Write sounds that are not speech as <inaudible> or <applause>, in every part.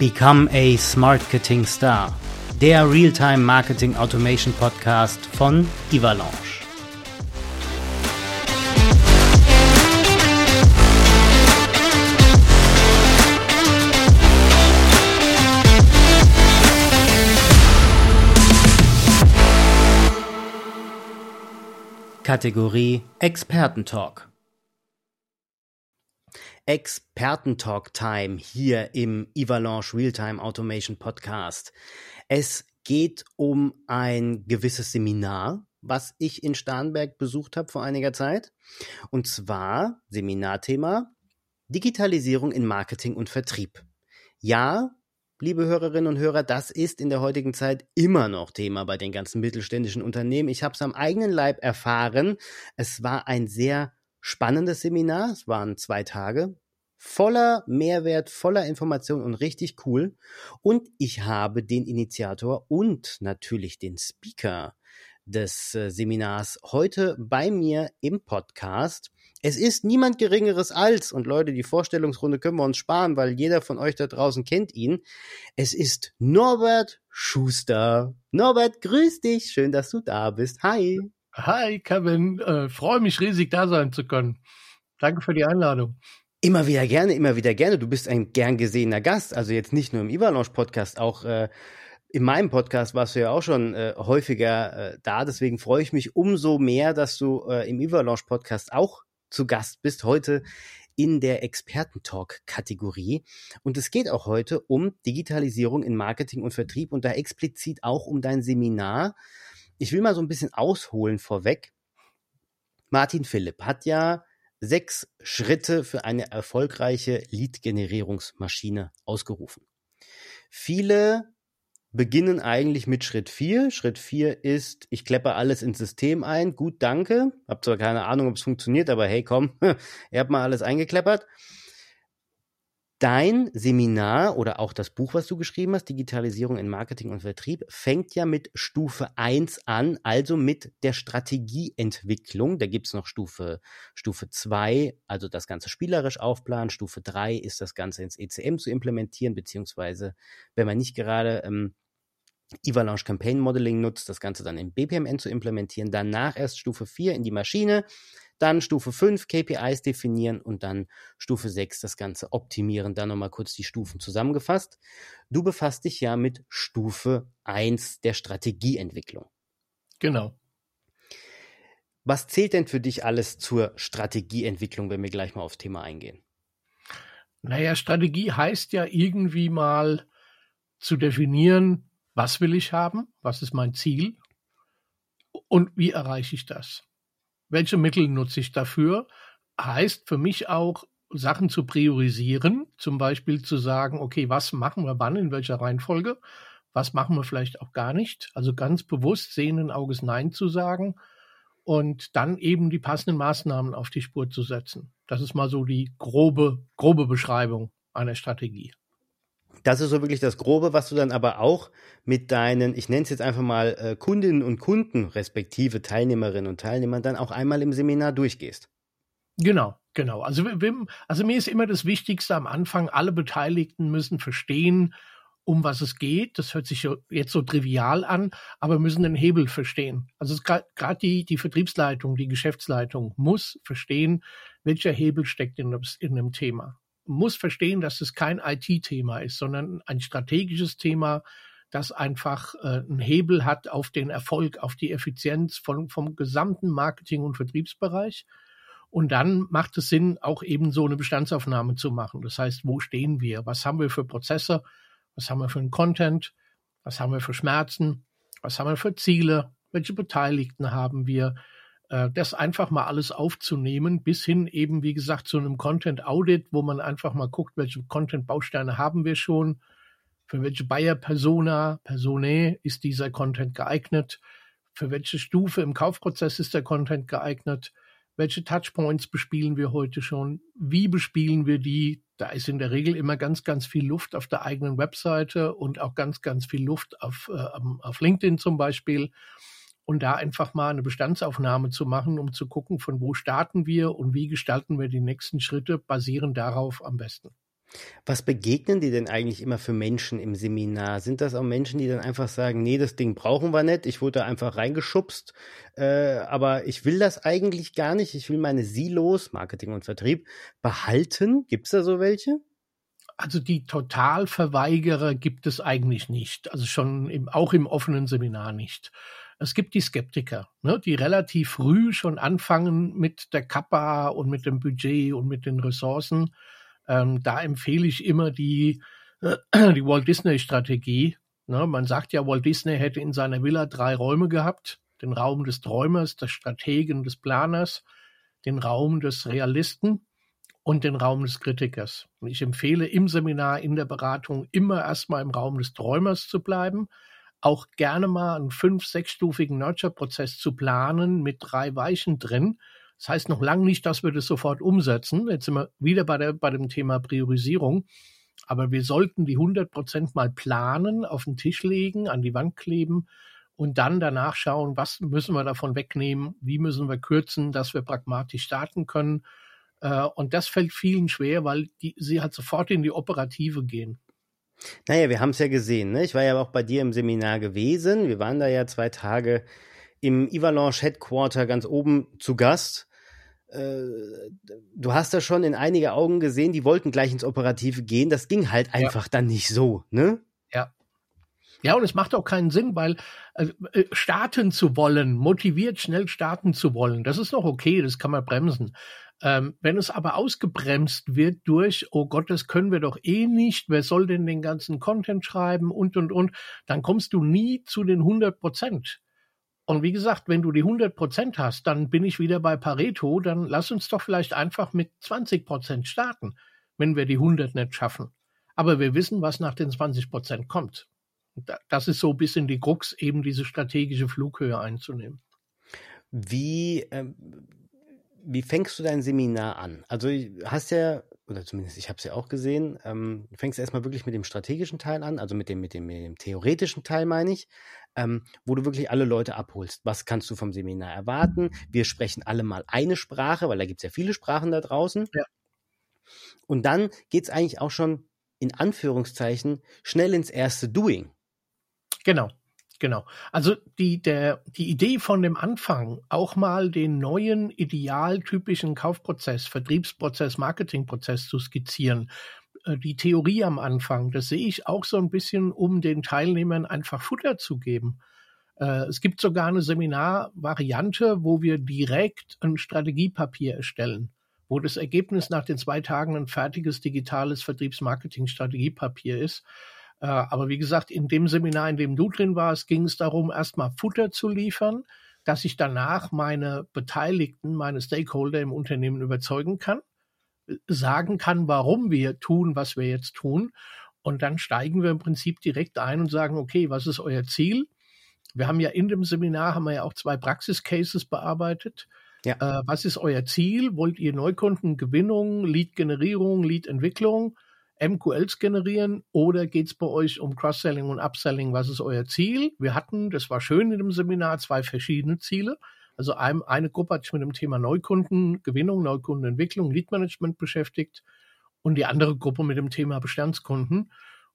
Become a Smartketing Star, der Realtime Marketing Automation Podcast von Ivalanche. Kategorie Expertentalk. Expertentalk Time hier im Avalanche Realtime Automation Podcast. Es geht um ein gewisses Seminar, was ich in Starnberg besucht habe vor einiger Zeit. Und zwar Seminarthema Digitalisierung in Marketing und Vertrieb. Ja, liebe Hörerinnen und Hörer, das ist in der heutigen Zeit immer noch Thema bei den ganzen mittelständischen Unternehmen. Ich habe es am eigenen Leib erfahren. Es war ein sehr spannendes Seminar. Es waren zwei Tage. Voller Mehrwert, voller Information und richtig cool. Und ich habe den Initiator und natürlich den Speaker des äh, Seminars heute bei mir im Podcast. Es ist niemand Geringeres als, und Leute, die Vorstellungsrunde können wir uns sparen, weil jeder von euch da draußen kennt ihn. Es ist Norbert Schuster. Norbert, grüß dich. Schön, dass du da bist. Hi. Hi, Kevin. Äh, Freue mich riesig, da sein zu können. Danke für die Einladung. Immer wieder gerne, immer wieder gerne. Du bist ein gern gesehener Gast. Also jetzt nicht nur im Ivalanche Podcast, auch äh, in meinem Podcast warst du ja auch schon äh, häufiger äh, da. Deswegen freue ich mich umso mehr, dass du äh, im Ivalanche Podcast auch zu Gast bist. Heute in der Expertentalk-Kategorie. Und es geht auch heute um Digitalisierung in Marketing und Vertrieb und da explizit auch um dein Seminar, ich will mal so ein bisschen ausholen vorweg. Martin Philipp hat ja sechs Schritte für eine erfolgreiche Lead-Generierungsmaschine ausgerufen. Viele beginnen eigentlich mit Schritt vier. Schritt vier ist, ich kleppe alles ins System ein. Gut, danke. Hab zwar keine Ahnung, ob es funktioniert, aber hey, komm, <laughs> ihr habt mal alles eingekleppert. Dein Seminar oder auch das Buch, was du geschrieben hast, Digitalisierung in Marketing und Vertrieb, fängt ja mit Stufe 1 an, also mit der Strategieentwicklung. Da gibt's noch Stufe, Stufe 2, also das Ganze spielerisch aufplanen. Stufe 3 ist das Ganze ins ECM zu implementieren, beziehungsweise wenn man nicht gerade ähm, Avalanche Campaign Modeling nutzt, das Ganze dann im BPMN zu implementieren. Danach erst Stufe 4 in die Maschine, dann Stufe 5 KPIs definieren und dann Stufe 6 das Ganze optimieren. Dann nochmal kurz die Stufen zusammengefasst. Du befasst dich ja mit Stufe 1 der Strategieentwicklung. Genau. Was zählt denn für dich alles zur Strategieentwicklung, wenn wir gleich mal aufs Thema eingehen? Naja, Strategie heißt ja irgendwie mal zu definieren, was will ich haben, was ist mein Ziel und wie erreiche ich das welche Mittel nutze ich dafür, heißt für mich auch, Sachen zu priorisieren, zum Beispiel zu sagen, okay, was machen wir wann, in welcher Reihenfolge, was machen wir vielleicht auch gar nicht, also ganz bewusst sehenden Auges Nein zu sagen und dann eben die passenden Maßnahmen auf die Spur zu setzen. Das ist mal so die grobe, grobe Beschreibung einer Strategie. Das ist so wirklich das Grobe, was du dann aber auch mit deinen, ich nenne es jetzt einfach mal äh, Kundinnen und Kunden, respektive Teilnehmerinnen und Teilnehmern, dann auch einmal im Seminar durchgehst. Genau, genau. Also, also mir ist immer das Wichtigste am Anfang, alle Beteiligten müssen verstehen, um was es geht. Das hört sich jetzt so trivial an, aber müssen den Hebel verstehen. Also gerade die, die Vertriebsleitung, die Geschäftsleitung muss verstehen, welcher Hebel steckt in, in dem Thema muss verstehen, dass es kein IT-Thema ist, sondern ein strategisches Thema, das einfach äh, einen Hebel hat auf den Erfolg, auf die Effizienz von, vom gesamten Marketing- und Vertriebsbereich. Und dann macht es Sinn, auch eben so eine Bestandsaufnahme zu machen. Das heißt, wo stehen wir? Was haben wir für Prozesse? Was haben wir für einen Content? Was haben wir für Schmerzen? Was haben wir für Ziele? Welche Beteiligten haben wir? Äh, das einfach mal alles aufzunehmen, bis hin eben, wie gesagt, zu einem Content Audit, wo man einfach mal guckt, welche Content-Bausteine haben wir schon, für welche Buyer-Persona, Personae ist dieser Content geeignet, für welche Stufe im Kaufprozess ist der Content geeignet, welche Touchpoints bespielen wir heute schon, wie bespielen wir die, da ist in der Regel immer ganz, ganz viel Luft auf der eigenen Webseite und auch ganz, ganz viel Luft auf, äh, auf LinkedIn zum Beispiel und da einfach mal eine Bestandsaufnahme zu machen, um zu gucken, von wo starten wir und wie gestalten wir die nächsten Schritte, basieren darauf am besten. Was begegnen die denn eigentlich immer für Menschen im Seminar? Sind das auch Menschen, die dann einfach sagen, nee, das Ding brauchen wir nicht, ich wurde da einfach reingeschubst, äh, aber ich will das eigentlich gar nicht, ich will meine Silos, Marketing und Vertrieb, behalten? Gibt es da so welche? Also die Totalverweigerer gibt es eigentlich nicht, also schon im, auch im offenen Seminar nicht. Es gibt die Skeptiker, ne, die relativ früh schon anfangen mit der Kappa und mit dem Budget und mit den Ressourcen ähm, da empfehle ich immer die, äh, die Walt Disney-Strategie. Ne? Man sagt ja, Walt Disney hätte in seiner Villa drei Räume gehabt. Den Raum des Träumers, des Strategen, des Planers, den Raum des Realisten und den Raum des Kritikers. Und ich empfehle im Seminar, in der Beratung immer erstmal im Raum des Träumers zu bleiben, auch gerne mal einen fünf-, sechsstufigen Nurture-Prozess zu planen mit drei Weichen drin, das heißt noch lange nicht, dass wir das sofort umsetzen. Jetzt sind wir wieder bei, der, bei dem Thema Priorisierung. Aber wir sollten die 100 Prozent mal planen, auf den Tisch legen, an die Wand kleben und dann danach schauen, was müssen wir davon wegnehmen, wie müssen wir kürzen, dass wir pragmatisch starten können. Äh, und das fällt vielen schwer, weil die, sie halt sofort in die Operative gehen. Naja, wir haben es ja gesehen. Ne? Ich war ja auch bei dir im Seminar gewesen. Wir waren da ja zwei Tage im Ivalanche Headquarter ganz oben zu Gast. Äh, du hast da schon in einige Augen gesehen, die wollten gleich ins Operative gehen. Das ging halt einfach ja. dann nicht so, ne? Ja. Ja, und es macht auch keinen Sinn, weil äh, äh, starten zu wollen, motiviert schnell starten zu wollen, das ist noch okay, das kann man bremsen. Ähm, wenn es aber ausgebremst wird durch, oh Gott, das können wir doch eh nicht, wer soll denn den ganzen Content schreiben und, und, und, dann kommst du nie zu den 100 Prozent. Und wie gesagt, wenn du die 100 Prozent hast, dann bin ich wieder bei Pareto, dann lass uns doch vielleicht einfach mit 20 Prozent starten, wenn wir die 100 nicht schaffen. Aber wir wissen, was nach den 20 Prozent kommt. Das ist so ein bisschen die Krux, eben diese strategische Flughöhe einzunehmen. Wie, ähm, wie fängst du dein Seminar an? Also hast ja, oder zumindest ich habe es ja auch gesehen, ähm, du fängst erstmal wirklich mit dem strategischen Teil an, also mit dem, mit dem, mit dem theoretischen Teil meine ich ähm, wo du wirklich alle Leute abholst. Was kannst du vom Seminar erwarten? Wir sprechen alle mal eine Sprache, weil da gibt es ja viele Sprachen da draußen. Ja. Und dann geht es eigentlich auch schon in Anführungszeichen schnell ins erste Doing. Genau. Genau. Also die, der, die Idee von dem Anfang, auch mal den neuen idealtypischen Kaufprozess, Vertriebsprozess, Marketingprozess zu skizzieren äh, die Theorie am Anfang, das sehe ich auch so ein bisschen, um den Teilnehmern einfach Futter zu geben. Äh, es gibt sogar eine Seminarvariante, wo wir direkt ein Strategiepapier erstellen, wo das Ergebnis nach den zwei Tagen ein fertiges digitales Vertriebsmarketing-Strategiepapier ist. Äh, aber wie gesagt, in dem Seminar, in dem du drin warst, ging es darum, erstmal Futter zu liefern, dass ich danach meine Beteiligten, meine Stakeholder im Unternehmen überzeugen kann sagen kann, warum wir tun, was wir jetzt tun. Und dann steigen wir im Prinzip direkt ein und sagen, okay, was ist euer Ziel? Wir haben ja in dem Seminar haben wir ja auch zwei Praxiscases bearbeitet. Ja. Äh, was ist euer Ziel? Wollt ihr Neukundengewinnung, Lead-Generierung, Lead-Entwicklung, MQLs generieren oder geht es bei euch um Cross-Selling und Upselling? Was ist euer Ziel? Wir hatten, das war schön in dem Seminar, zwei verschiedene Ziele. Also ein, eine Gruppe hat sich mit dem Thema Neukundengewinnung, Neukundenentwicklung, Leadmanagement beschäftigt und die andere Gruppe mit dem Thema Bestandskunden.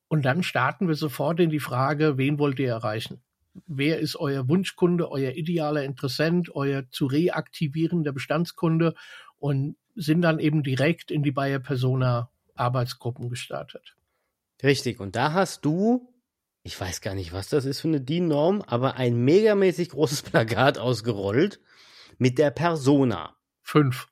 Und dann starten wir sofort in die Frage, wen wollt ihr erreichen? Wer ist euer Wunschkunde, euer idealer Interessent, euer zu reaktivierender Bestandskunde und sind dann eben direkt in die Bayer Persona Arbeitsgruppen gestartet. Richtig. Und da hast du ich weiß gar nicht, was das ist für eine DIN-Norm, aber ein megamäßig großes <laughs> Plakat ausgerollt mit der Persona. Fünf.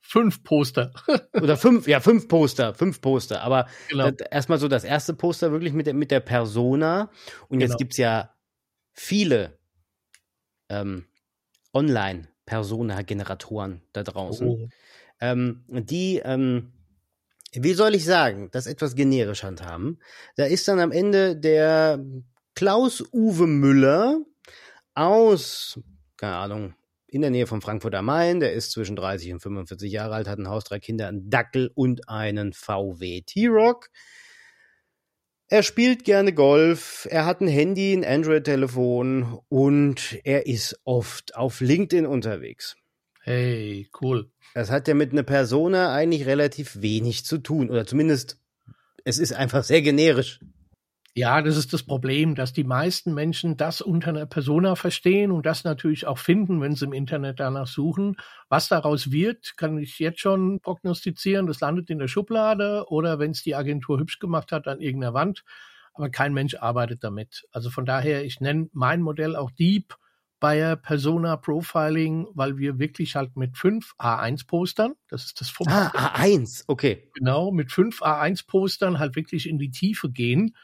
Fünf Poster. <laughs> Oder fünf, ja, fünf Poster, fünf Poster. Aber genau. erstmal so das erste Poster wirklich mit der, mit der Persona. Und jetzt genau. gibt's ja viele ähm, Online-Persona-Generatoren da draußen, oh. ähm, die ähm, wie soll ich sagen, das etwas generisch handhaben. Da ist dann am Ende der Klaus-Uwe Müller aus, keine Ahnung, in der Nähe von Frankfurt am Main. Der ist zwischen 30 und 45 Jahre alt, hat ein Haus, drei Kinder, einen Dackel und einen VW T-Rock. Er spielt gerne Golf, er hat ein Handy, ein Android-Telefon und er ist oft auf LinkedIn unterwegs. Hey, cool. Das hat ja mit einer Persona eigentlich relativ wenig zu tun. Oder zumindest, es ist einfach sehr generisch. Ja, das ist das Problem, dass die meisten Menschen das unter einer Persona verstehen und das natürlich auch finden, wenn sie im Internet danach suchen. Was daraus wird, kann ich jetzt schon prognostizieren. Das landet in der Schublade oder wenn es die Agentur hübsch gemacht hat, an irgendeiner Wand. Aber kein Mensch arbeitet damit. Also von daher, ich nenne mein Modell auch Deep Buyer Persona Profiling, weil wir wirklich halt mit fünf A1-Postern, das ist das Format. Ah, A1, okay. Genau, mit fünf A1-Postern halt wirklich in die Tiefe gehen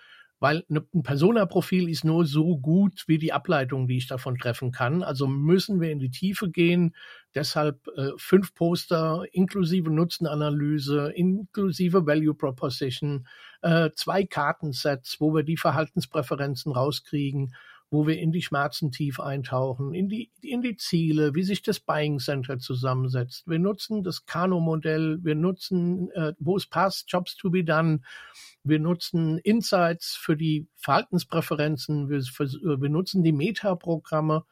weil ne, ein Persona-Profil ist nur so gut wie die Ableitung, die ich davon treffen kann. Also müssen wir in die Tiefe gehen. Deshalb äh, fünf Poster inklusive Nutzenanalyse, inklusive Value Proposition, äh, zwei Kartensets, wo wir die Verhaltenspräferenzen rauskriegen wo wir in die Schmerzen tief eintauchen, in die, in die Ziele, wie sich das Buying Center zusammensetzt. Wir nutzen das Kano-Modell, wir nutzen, äh, wo es passt, Jobs to be done. Wir nutzen Insights für die Verhaltenspräferenzen, wir, für, wir nutzen die Meta-Programme,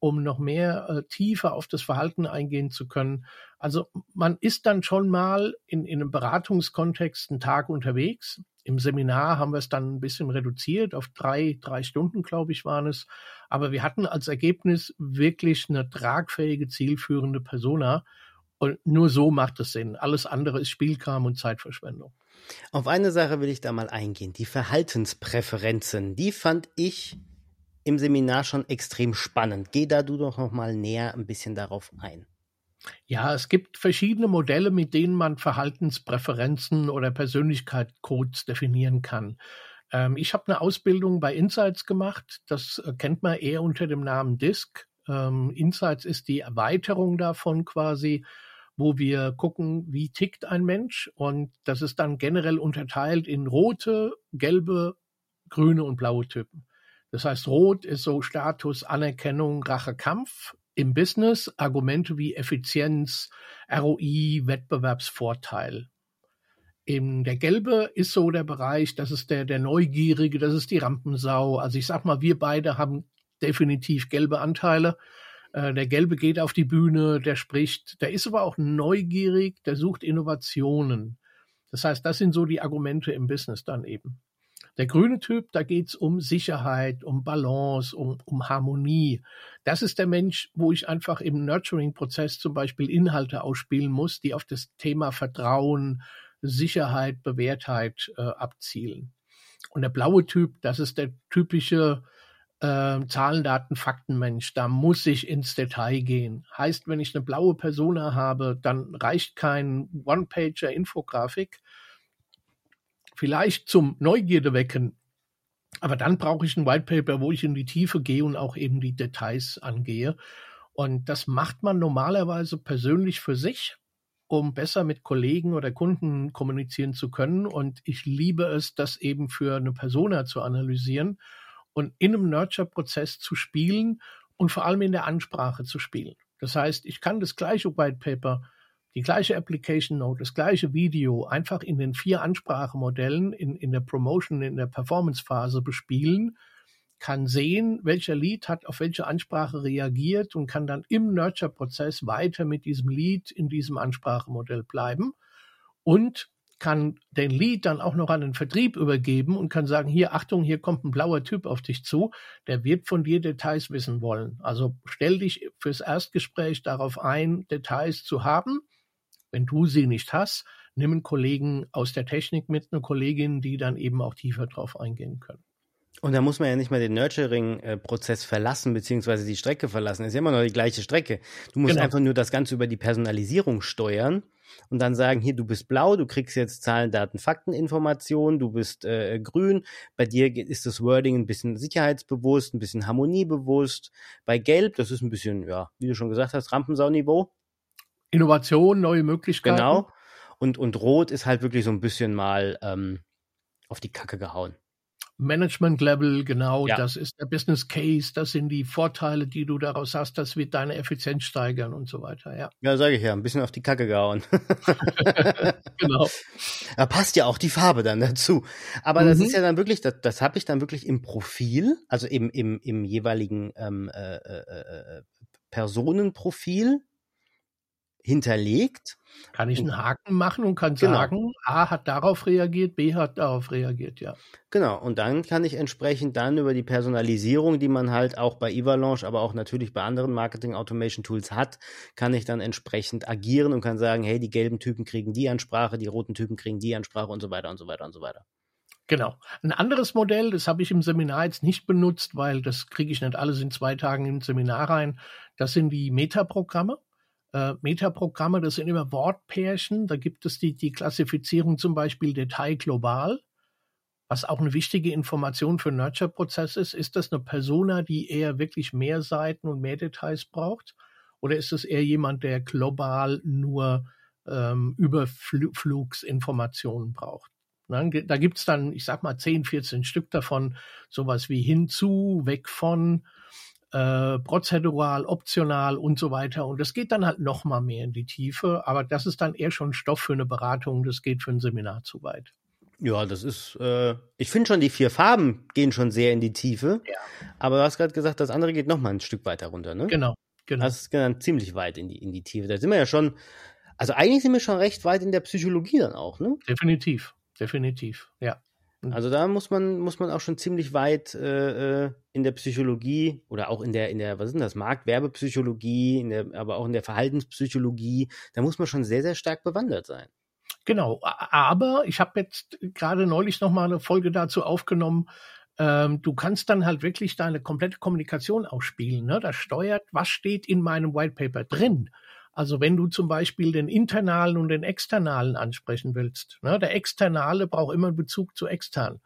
um noch mehr äh, tiefer auf das Verhalten eingehen zu können. Also man ist dann schon mal in, in einem Beratungskontext einen Tag unterwegs, im Seminar haben wir es dann ein bisschen reduziert auf drei, drei Stunden, glaube ich, waren es. Aber wir hatten als Ergebnis wirklich eine tragfähige, zielführende Persona. Und nur so macht es Sinn. Alles andere ist Spielkram und Zeitverschwendung. Auf eine Sache will ich da mal eingehen. Die Verhaltenspräferenzen, die fand ich im Seminar schon extrem spannend. Geh da du doch noch mal näher ein bisschen darauf ein. Ja, es gibt verschiedene Modelle, mit denen man Verhaltenspräferenzen oder Persönlichkeitscodes definieren kann. Ähm, ich habe eine Ausbildung bei Insights gemacht. Das äh, kennt man eher unter dem Namen DISC. Ähm, Insights ist die Erweiterung davon quasi, wo wir gucken, wie tickt ein Mensch. Und das ist dann generell unterteilt in rote, gelbe, grüne und blaue Typen. Das heißt, rot ist so Status, Anerkennung, Rache, Kampf im Business Argumente wie Effizienz, ROI, Wettbewerbsvorteil. Eben der gelbe ist so der Bereich, das ist der, der Neugierige, das ist die Rampensau. Also ich sag mal, wir beide haben definitiv gelbe Anteile. Äh, der Gelbe geht auf die Bühne, der spricht, der ist aber auch neugierig, der sucht Innovationen. Das heißt, das sind so die Argumente im Business dann eben. Der grüne Typ, da geht's um Sicherheit, um Balance, um, um Harmonie. Das ist der Mensch, wo ich einfach im Nurturing-Prozess zum Beispiel Inhalte ausspielen muss, die auf das Thema Vertrauen, Sicherheit, Bewährtheit äh, abzielen. Und der blaue Typ, das ist der typische äh, Zahlen, Daten, Faktenmensch. Da muss ich ins Detail gehen. Heißt, wenn ich eine blaue Persona habe, dann reicht kein One-Pager-Infografik, vielleicht zum Neugierde wecken. Aber dann brauche ich ein White Paper, wo ich in die Tiefe gehe und auch eben die Details angehe. Und das macht man normalerweise persönlich für sich, um besser mit Kollegen oder Kunden kommunizieren zu können. Und ich liebe es, das eben für eine Persona zu analysieren und in einem Nurture-Prozess zu spielen und vor allem in der Ansprache zu spielen. Das heißt, ich kann das gleiche White Paper die gleiche Application Note, das gleiche Video einfach in den vier Ansprachemodellen in, in der Promotion, in der Performance-Phase bespielen, kann sehen, welcher Lead hat auf welche Ansprache reagiert und kann dann im Nurture-Prozess weiter mit diesem Lead in diesem Ansprachemodell bleiben und kann den Lead dann auch noch an den Vertrieb übergeben und kann sagen, hier, Achtung, hier kommt ein blauer Typ auf dich zu, der wird von dir Details wissen wollen. Also stell dich fürs Erstgespräch darauf ein, Details zu haben wenn du sie nicht hast, nimm einen Kollegen aus der Technik mit, eine Kollegin, die dann eben auch tiefer drauf eingehen können. Und da muss man ja nicht mal den Nurturing-Prozess verlassen, beziehungsweise die Strecke verlassen. Es ist ja immer noch die gleiche Strecke. Du musst genau. einfach nur das Ganze über die Personalisierung steuern und dann sagen, hier, du bist blau, du kriegst jetzt Zahlen, Daten, Fakten, Informationen, du bist äh, grün, bei dir ist das Wording ein bisschen sicherheitsbewusst, ein bisschen harmoniebewusst. Bei gelb, das ist ein bisschen, ja, wie du schon gesagt hast, Rampensau-Niveau. Innovation, neue Möglichkeiten. Genau. Und, und Rot ist halt wirklich so ein bisschen mal ähm, auf die Kacke gehauen. Management Level, genau, ja. das ist der Business Case, das sind die Vorteile, die du daraus hast, das wird deine Effizienz steigern und so weiter, ja. Ja, sage ich ja, ein bisschen auf die Kacke gehauen. <laughs> <laughs> genau. Da passt ja auch die Farbe dann dazu. Aber mhm. das ist ja dann wirklich, das, das habe ich dann wirklich im Profil, also im, im, im jeweiligen ähm, äh, äh, äh Personenprofil hinterlegt. Kann ich einen Haken machen und kann genau. sagen, A hat darauf reagiert, B hat darauf reagiert, ja. Genau, und dann kann ich entsprechend dann über die Personalisierung, die man halt auch bei Evalanche, aber auch natürlich bei anderen Marketing-Automation-Tools hat, kann ich dann entsprechend agieren und kann sagen, hey, die gelben Typen kriegen die Ansprache, die roten Typen kriegen die Ansprache und so weiter und so weiter und so weiter. Genau. Ein anderes Modell, das habe ich im Seminar jetzt nicht benutzt, weil das kriege ich nicht alles in zwei Tagen im Seminar rein. Das sind die Metaprogramme. Äh, Metaprogramme, das sind immer Wortpärchen. Da gibt es die, die Klassifizierung zum Beispiel Detail global. Was auch eine wichtige Information für Nurture-Prozess ist, ist das eine Persona, die eher wirklich mehr Seiten und mehr Details braucht? Oder ist es eher jemand, der global nur ähm, Überflugsinformationen braucht? Ne? Da gibt's dann, ich sag mal, 10, 14 Stück davon, sowas wie hinzu, weg von, äh, prozedural, optional und so weiter. Und das geht dann halt noch mal mehr in die Tiefe, aber das ist dann eher schon Stoff für eine Beratung, das geht für ein Seminar zu weit. Ja, das ist, äh, ich finde schon, die vier Farben gehen schon sehr in die Tiefe. Ja. Aber du hast gerade gesagt, das andere geht noch mal ein Stück weiter runter, ne? Genau, genau. Das ist dann ziemlich weit in die, in die Tiefe. Da sind wir ja schon, also eigentlich sind wir schon recht weit in der Psychologie dann auch, ne? Definitiv definitiv, ja. Mhm. Also da muss man, muss man auch schon ziemlich weit äh, äh, in der Psychologie oder auch in der, in der, was ist denn das, Marktwerbepsychologie, in der, aber auch in der Verhaltenspsychologie, da muss man schon sehr, sehr stark bewandert sein. Genau, aber ich habe jetzt gerade neulich nochmal eine Folge dazu aufgenommen, ähm, du kannst dann halt wirklich deine komplette Kommunikation ausspielen. Ne? Das steuert, was steht in meinem White Paper drin. Also wenn du zum Beispiel den internalen und den externalen ansprechen willst, ne, der externale braucht immer einen Bezug zu extern.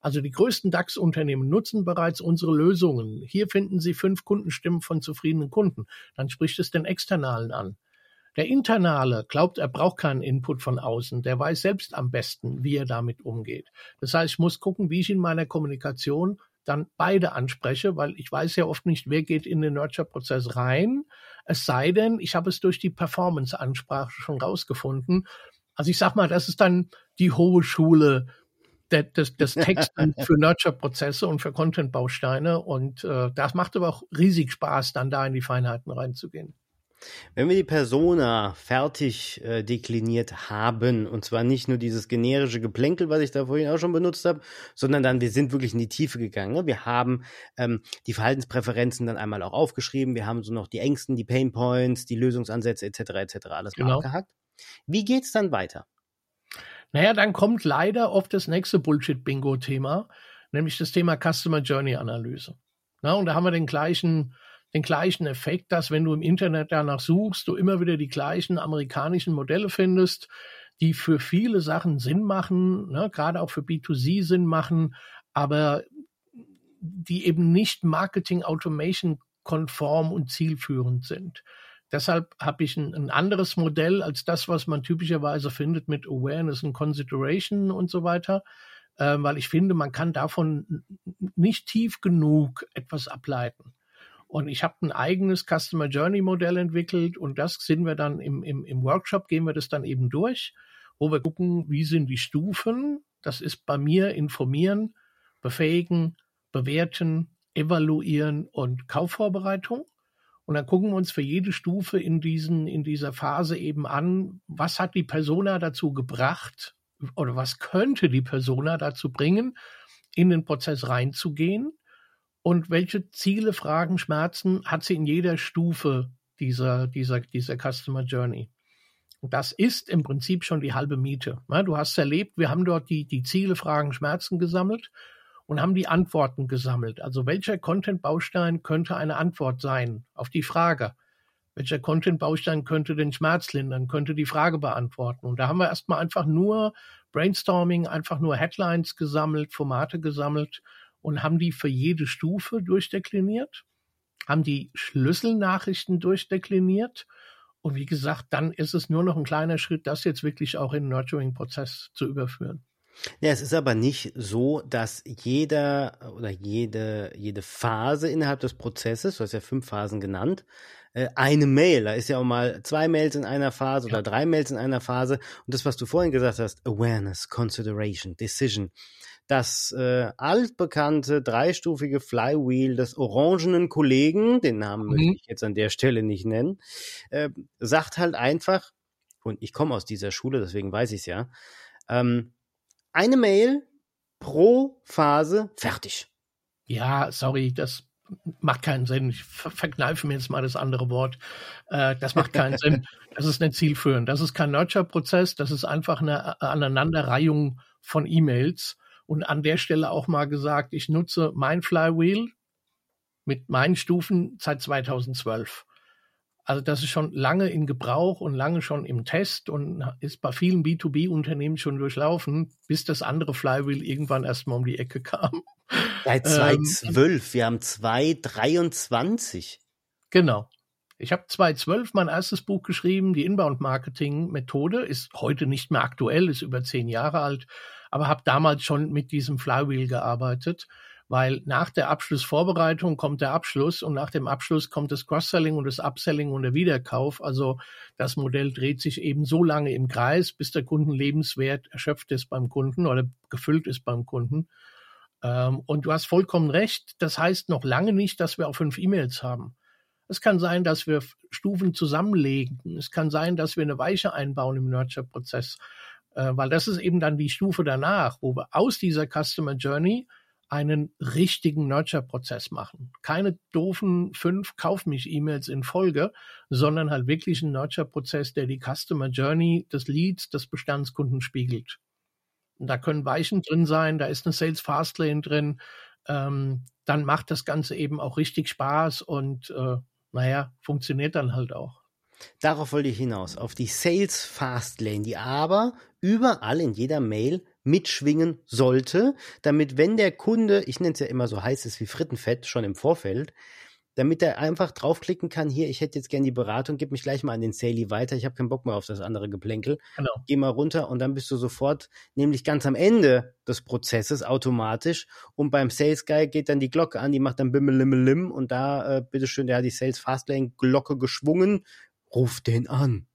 Also die größten DAX-Unternehmen nutzen bereits unsere Lösungen. Hier finden Sie fünf Kundenstimmen von zufriedenen Kunden. Dann spricht es den externalen an. Der internale glaubt, er braucht keinen Input von außen. Der weiß selbst am besten, wie er damit umgeht. Das heißt, ich muss gucken, wie ich in meiner Kommunikation dann beide anspreche, weil ich weiß ja oft nicht, wer geht in den Nurture-Prozess rein. Es sei denn, ich habe es durch die Performance-Ansprache schon rausgefunden. Also ich sag mal, das ist dann die hohe Schule des, des, des <laughs> Texten für Nurture-Prozesse und für Content-Bausteine. Und äh, das macht aber auch riesig Spaß, dann da in die Feinheiten reinzugehen. Wenn wir die Persona fertig äh, dekliniert haben, und zwar nicht nur dieses generische Geplänkel, was ich da vorhin auch schon benutzt habe, sondern dann, wir sind wirklich in die Tiefe gegangen. Ne? Wir haben ähm, die Verhaltenspräferenzen dann einmal auch aufgeschrieben, wir haben so noch die Ängsten, die Painpoints, die Lösungsansätze etc. etc. alles genau. mal abgehakt. Wie geht's dann weiter? Naja, dann kommt leider oft das nächste Bullshit-Bingo-Thema, nämlich das Thema Customer Journey Analyse. Na, und da haben wir den gleichen den gleichen Effekt, dass wenn du im Internet danach suchst, du immer wieder die gleichen amerikanischen Modelle findest, die für viele Sachen Sinn machen, ne, gerade auch für B2C Sinn machen, aber die eben nicht Marketing Automation konform und zielführend sind. Deshalb habe ich ein, ein, anderes Modell als das, was man typischerweise findet mit Awareness und Consideration und so weiter, äh, weil ich finde, man kann davon nicht tief genug etwas ableiten. Und ich habe ein eigenes Customer Journey Modell entwickelt und das sind wir dann im, im, im Workshop, gehen wir das dann eben durch, wo wir gucken, wie sind die Stufen. Das ist bei mir informieren, befähigen, bewerten, evaluieren und Kaufvorbereitung. Und dann gucken wir uns für jede Stufe in diesen, in dieser Phase eben an, was hat die Persona dazu gebracht oder was könnte die Persona dazu bringen, in den Prozess reinzugehen und welche Ziele, Fragen, Schmerzen hat sie in jeder Stufe dieser, dieser, dieser Customer Journey. Und das ist im Prinzip schon die halbe Miete. Du hast erlebt, wir haben dort die, die Ziele, Fragen, Schmerzen gesammelt und haben die Antworten gesammelt. Also welcher Content-Baustein könnte eine Antwort sein auf die Frage? Welcher Content-Baustein könnte den Schmerz lindern, könnte die Frage beantworten? Und da haben wir erstmal einfach nur Brainstorming, einfach nur Headlines gesammelt, Formate gesammelt und haben die für jede Stufe durchdekliniert, haben die Schlüsselnachrichten durchdekliniert. Und wie gesagt, dann ist es nur noch ein kleiner Schritt, das jetzt wirklich auch in den Nurturing-Prozess zu überführen. Ja, es ist aber nicht so, dass jeder oder jede, jede Phase innerhalb des Prozesses, du hast ja fünf Phasen genannt, äh, eine Mail, da ist ja auch mal zwei Mails in einer Phase oder drei Mails in einer Phase. Und das, was du vorhin gesagt hast, Awareness, Consideration, Decision, das äh, altbekannte dreistufige Flywheel des orangenen Kollegen, den Namen mhm. möchte ich jetzt an der Stelle nicht nennen, äh, sagt halt einfach, und ich komme aus dieser Schule, deswegen weiß ich es ja, ähm, eine Mail pro Phase fertig. Ja, sorry, das macht keinen Sinn. Ich verkneife mir jetzt mal das andere Wort. Äh, das macht keinen <laughs> Sinn. Das ist nicht zielführend. Das ist kein Nurture-Prozess. Das ist einfach eine Aneinanderreihung von E-Mails. Und an der Stelle auch mal gesagt, ich nutze mein Flywheel mit meinen Stufen seit 2012. Also das ist schon lange in Gebrauch und lange schon im Test und ist bei vielen B2B-Unternehmen schon durchlaufen, bis das andere Flywheel irgendwann erstmal um die Ecke kam. Seit 2012, ähm, wir haben 2023. Genau. Ich habe 2012 mein erstes Buch geschrieben, die Inbound-Marketing-Methode, ist heute nicht mehr aktuell, ist über zehn Jahre alt, aber habe damals schon mit diesem Flywheel gearbeitet weil nach der Abschlussvorbereitung kommt der Abschluss und nach dem Abschluss kommt das Cross-Selling und das Upselling und der Wiederkauf. Also das Modell dreht sich eben so lange im Kreis, bis der Kundenlebenswert erschöpft ist beim Kunden oder gefüllt ist beim Kunden. Ähm, und du hast vollkommen recht. Das heißt noch lange nicht, dass wir auch fünf E-Mails haben. Es kann sein, dass wir Stufen zusammenlegen. Es kann sein, dass wir eine Weiche einbauen im Nurture-Prozess, äh, weil das ist eben dann die Stufe danach, wo wir aus dieser Customer Journey einen richtigen Nurture-Prozess machen. Keine doofen fünf Kauf mich E-Mails in Folge, sondern halt wirklich einen Nurture-Prozess, der die Customer Journey des Leads, des Bestandskunden spiegelt. Und da können Weichen drin sein, da ist eine Sales Fastlane drin. Ähm, dann macht das Ganze eben auch richtig Spaß und äh, naja, funktioniert dann halt auch. Darauf wollte ich hinaus, auf die Sales Fastlane, die aber überall in jeder Mail mitschwingen sollte, damit wenn der Kunde, ich nenne es ja immer so heißes wie Frittenfett schon im Vorfeld, damit er einfach draufklicken kann, hier, ich hätte jetzt gern die Beratung, gib mich gleich mal an den Saley weiter, ich habe keinen Bock mehr auf das andere Geplänkel. Genau. Geh mal runter und dann bist du sofort, nämlich ganz am Ende des Prozesses automatisch und beim Sales Guy geht dann die Glocke an, die macht dann bimmelimmelim und da, äh, bitteschön, der hat die Sales Fastlane Glocke geschwungen, ruf den an.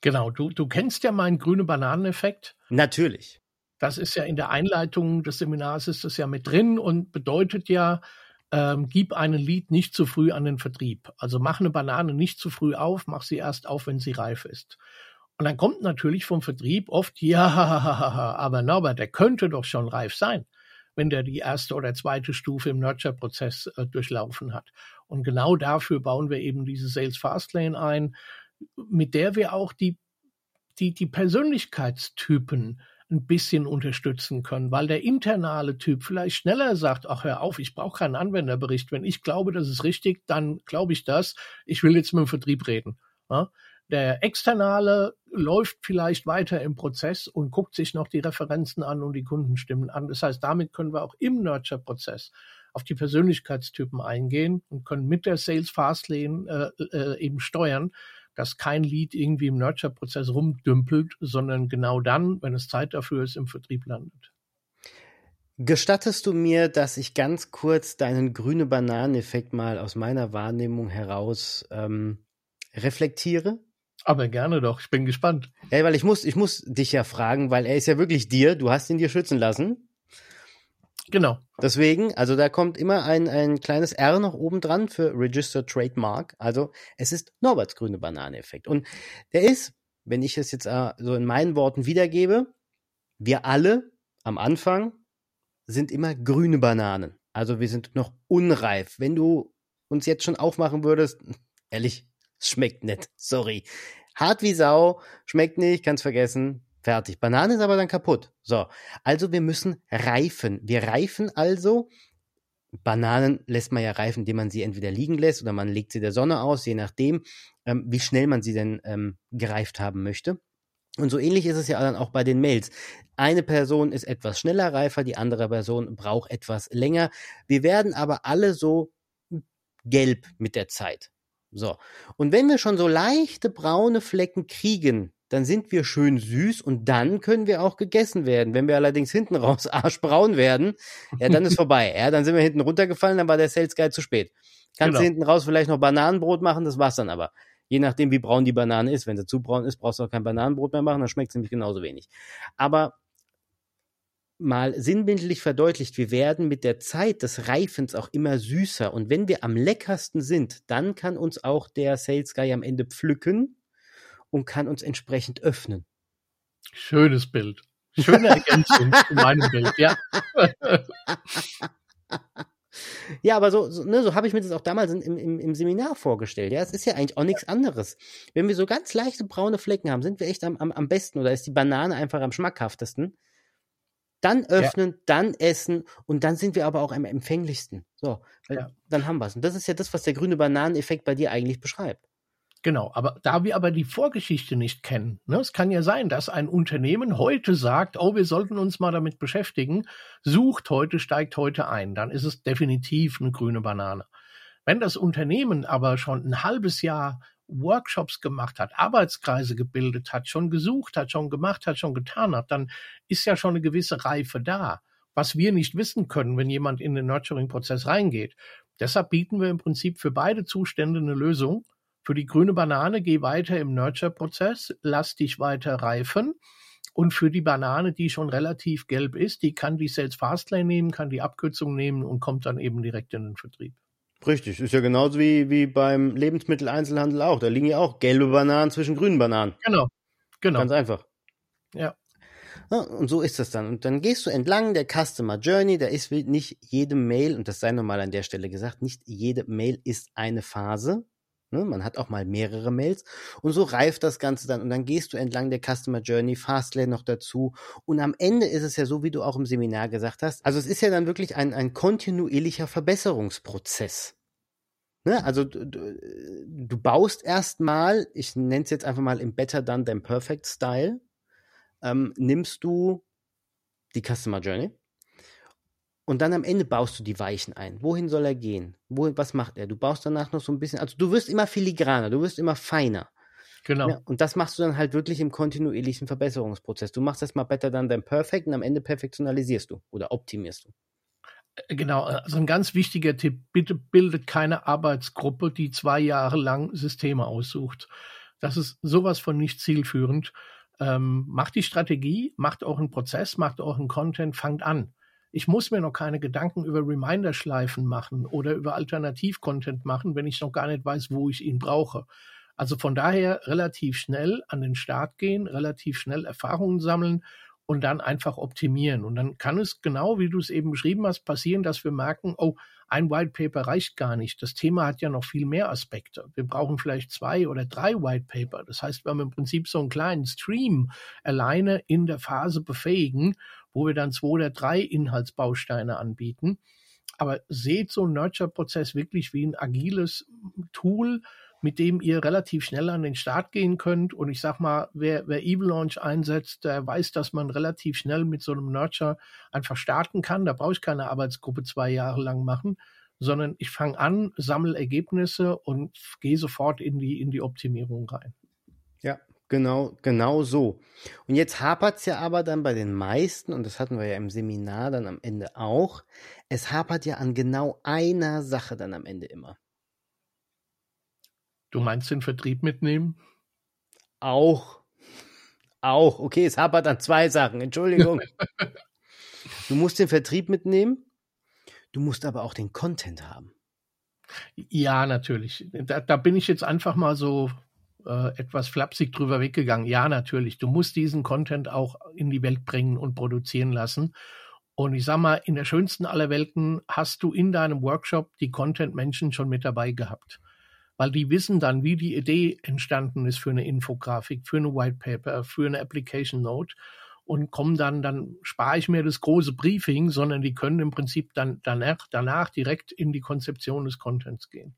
Genau, du, du kennst ja meinen grüne Bananeneffekt. Natürlich. Das ist ja in der Einleitung des Seminars ist das ja mit drin und bedeutet ja, ähm, gib einen Lied nicht zu früh an den Vertrieb. Also mach eine Banane nicht zu früh auf, mach sie erst auf, wenn sie reif ist. Und dann kommt natürlich vom Vertrieb oft, <laughs> ja, aber Norbert, der könnte doch schon reif sein, wenn der die erste oder zweite Stufe im Nurture-Prozess äh, durchlaufen hat. Und genau dafür bauen wir eben diese Sales Fastlane ein, mit der wir auch die, die, die Persönlichkeitstypen ein bisschen unterstützen können, weil der internale Typ vielleicht schneller sagt, ach hör auf, ich brauche keinen Anwenderbericht. Wenn ich glaube, das ist richtig, dann glaube ich das. Ich will jetzt mit dem Vertrieb reden. Ja? Der Externale läuft vielleicht weiter im Prozess und guckt sich noch die Referenzen an und die Kundenstimmen an. Das heißt, damit können wir auch im Nurture-Prozess auf die Persönlichkeitstypen eingehen und können mit der Sales Fastlane äh, äh, eben steuern, dass kein Lead irgendwie im Nurture-Prozess rumdümpelt, sondern genau dann, wenn es Zeit dafür ist, im Vertrieb landet. Gestattest du mir, dass ich ganz kurz deinen grüne Bananeneffekt mal aus meiner Wahrnehmung heraus ähm, reflektiere? Aber gerne doch, ich bin gespannt. Ja, weil ich muss, ich muss dich ja fragen, weil er ist ja wirklich dir, du hast ihn dir schützen lassen. Genau. Deswegen, also da kommt immer ein, ein kleines R noch oben dran für Registered Trademark. Also es ist Norberts grüne Banane-Effekt. Und der ist, wenn ich es jetzt äh, so in meinen Worten wiedergebe, wir alle am Anfang sind immer grüne Bananen. Also wir sind noch unreif. Wenn du uns jetzt schon aufmachen würdest, ehrlich, schmeckt nicht. Sorry. Hart wie Sau, schmeckt nicht, kannst vergessen. Fertig. Banane ist aber dann kaputt. So. Also wir müssen reifen. Wir reifen also. Bananen lässt man ja reifen, indem man sie entweder liegen lässt oder man legt sie der Sonne aus, je nachdem, ähm, wie schnell man sie denn ähm, gereift haben möchte. Und so ähnlich ist es ja dann auch bei den Mails. Eine Person ist etwas schneller reifer, die andere Person braucht etwas länger. Wir werden aber alle so gelb mit der Zeit. So. Und wenn wir schon so leichte braune Flecken kriegen dann sind wir schön süß und dann können wir auch gegessen werden. Wenn wir allerdings hinten raus <laughs> arschbraun werden, ja, dann ist vorbei. Ja, dann sind wir hinten runtergefallen, dann war der Sales Guide zu spät. Kannst genau. du hinten raus vielleicht noch Bananenbrot machen, das war's dann aber. Je nachdem, wie braun die Banane ist. Wenn sie zu braun ist, brauchst du auch kein Bananenbrot mehr machen, dann schmeckt es nämlich genauso wenig. Aber mal sinnbildlich verdeutlicht, wir werden mit der Zeit des Reifens auch immer süßer. Und wenn wir am leckersten sind, dann kann uns auch der Sales Guy am Ende pflücken und kann uns entsprechend öffnen. Schönes Bild. Schöne Ergänzung zu meinem Bild, ja. <laughs> Ja, aber so, so, ne, so habe ich mir das auch damals im, im, im Seminar vorgestellt. Ja, es ist ja eigentlich auch nichts anderes. Wenn wir so ganz leichte braune Flecken haben, sind wir echt am, am, am besten oder ist die Banane einfach am schmackhaftesten. Dann öffnen, ja. dann essen und dann sind wir aber auch am empfänglichsten. So, ja. dann haben wir es. Und das ist ja das, was der grüne Bananeneffekt bei dir eigentlich beschreibt. Genau, aber da wir aber die Vorgeschichte nicht kennen, ne, es kann ja sein, dass ein Unternehmen heute sagt, oh, wir sollten uns mal damit beschäftigen, sucht heute, steigt heute ein, dann ist es definitiv eine grüne Banane. Wenn das Unternehmen aber schon ein halbes Jahr Workshops gemacht hat, Arbeitskreise gebildet hat, schon gesucht hat, schon gemacht hat, schon getan hat, dann ist ja schon eine gewisse Reife da, was wir nicht wissen können, wenn jemand in den Nurturing-Prozess reingeht. Deshalb bieten wir im Prinzip für beide Zustände eine Lösung, für die grüne Banane geh weiter im Nurture-Prozess, lass dich weiter reifen. Und für die Banane, die schon relativ gelb ist, die kann die Sales Fastlane nehmen, kann die Abkürzung nehmen und kommt dann eben direkt in den Vertrieb. Richtig, ist ja genauso wie, wie beim Lebensmitteleinzelhandel auch. Da liegen ja auch gelbe Bananen zwischen grünen Bananen. Genau, genau. Ganz einfach. Ja. ja. Und so ist das dann. Und dann gehst du entlang der Customer Journey. Da ist nicht jede Mail, und das sei nochmal an der Stelle gesagt, nicht jede Mail ist eine Phase, Ne? Man hat auch mal mehrere Mails und so reift das Ganze dann und dann gehst du entlang der Customer Journey, Fastlane noch dazu und am Ende ist es ja so, wie du auch im Seminar gesagt hast, also es ist ja dann wirklich ein, ein kontinuierlicher Verbesserungsprozess. Ne? Also du, du baust erstmal, ich nenne es jetzt einfach mal im Better Done Than Perfect Style, ähm, nimmst du die Customer Journey, und dann am Ende baust du die Weichen ein. Wohin soll er gehen? Wohin, was macht er? Du baust danach noch so ein bisschen, also du wirst immer filigraner, du wirst immer feiner. Genau. Ja, und das machst du dann halt wirklich im kontinuierlichen Verbesserungsprozess. Du machst erstmal better than than perfect und am Ende perfektionalisierst du oder optimierst du. Äh, genau, also ein ganz wichtiger Tipp, bitte bildet keine Arbeitsgruppe, die zwei Jahre lang Systeme aussucht. Das ist sowas von nicht zielführend. Ähm, macht die Strategie, macht auch einen Prozess, macht auch einen Content, fangt an. Ich muss mir noch keine Gedanken über Reminder-Schleifen machen oder über Alternativ-Content machen, wenn ich noch gar nicht weiß, wo ich ihn brauche. Also von daher relativ schnell an den Start gehen, relativ schnell Erfahrungen sammeln und dann einfach optimieren. Und dann kann es genau, wie du es eben beschrieben hast, passieren, dass wir merken, oh, ein White Paper reicht gar nicht. Das Thema hat ja noch viel mehr Aspekte. Wir brauchen vielleicht zwei oder drei White Paper. Das heißt, wir haben im Prinzip so einen kleinen Stream alleine in der Phase befähigen wo wir dann zwei oder drei Inhaltsbausteine anbieten. Aber seht so einen Nurture-Prozess wirklich wie ein agiles Tool, mit dem ihr relativ schnell an den Start gehen könnt. Und ich sag mal, wer, wer Evil Launch einsetzt, der weiß, dass man relativ schnell mit so einem Nurture einfach starten kann. Da brauche ich keine Arbeitsgruppe zwei Jahre lang machen, sondern ich fange an, sammle Ergebnisse und gehe sofort in die, in die Optimierung rein. Ja, Genau, genau so. Und jetzt hapert's ja aber dann bei den meisten, und das hatten wir ja im Seminar dann am Ende auch, es hapert ja an genau einer Sache dann am Ende immer. Du meinst den Vertrieb mitnehmen? Auch. Auch. Okay, es hapert an zwei Sachen. Entschuldigung. <laughs> du musst den Vertrieb mitnehmen. Du musst aber auch den Content haben. Ja, natürlich. Da, da bin ich jetzt einfach mal so äh, etwas flapsig drüber weggegangen. Ja, natürlich. Du musst diesen Content auch in die Welt bringen und produzieren lassen. Und ich sag mal, in der schönsten aller Welten hast du in deinem Workshop die Content-Menschen schon mit dabei gehabt. Weil die wissen dann, wie die Idee entstanden ist für eine Infografik, für eine White Paper, für eine Application Note und kommen dann, dann spare ich mir das große Briefing, sondern die können im Prinzip dann danach, danach direkt in die Konzeption des Contents gehen.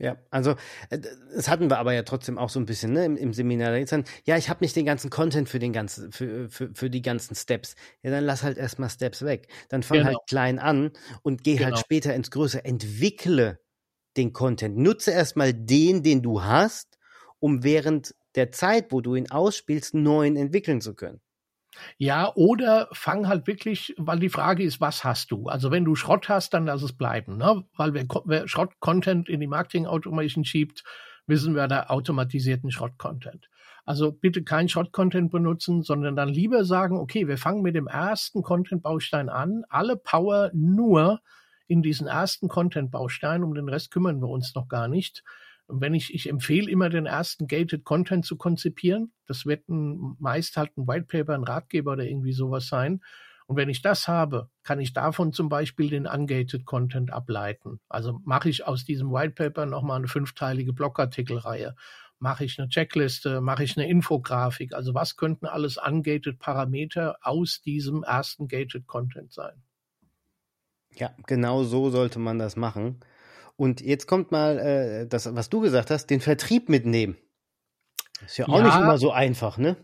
Ja, also äh, das hatten wir aber ja trotzdem auch so ein bisschen ne, im, im Seminar. Dann, ja, ich habe nicht den ganzen Content für den ganzen, für, für, für die ganzen Steps. Ja, dann lass halt erstmal Steps weg. Dann fang genau. halt klein an und geh halt genau. halt später ins Größere. Entwickle den Content. Nutze erstmal den, den du hast, um während der Zeit, wo du ihn ausspielst, neuen entwickeln zu können. Ja, oder fang halt wirklich, weil die Frage ist, was hast du? Also wenn du Schrott hast, dann lass es bleiben, ne? Weil wer, wer Schrott-Content in die Marketing-Automation schiebt, wissen wir da automatisierten Schrott-Content. Also bitte kein Shot-Content benutzen, sondern dann lieber sagen, okay, wir fangen mit dem ersten Content-Baustein an, alle Power nur in diesen ersten Content-Baustein, um den Rest kümmern wir uns noch gar nicht. Und wenn ich, ich empfehle immer den ersten Gated Content zu konzipieren. Das wird ein, meist halt ein White Paper, ein Ratgeber oder irgendwie sowas sein. Und wenn ich das habe, kann ich davon zum Beispiel den ungated Content ableiten. Also mache ich aus diesem White Paper nochmal eine fünfteilige Blogartikelreihe mache ich eine Checkliste, mache ich eine Infografik. Also was könnten alles ungated Parameter aus diesem ersten gated Content sein? Ja, genau so sollte man das machen. Und jetzt kommt mal äh, das, was du gesagt hast, den Vertrieb mitnehmen. Ist ja auch ja, nicht immer so einfach, ne?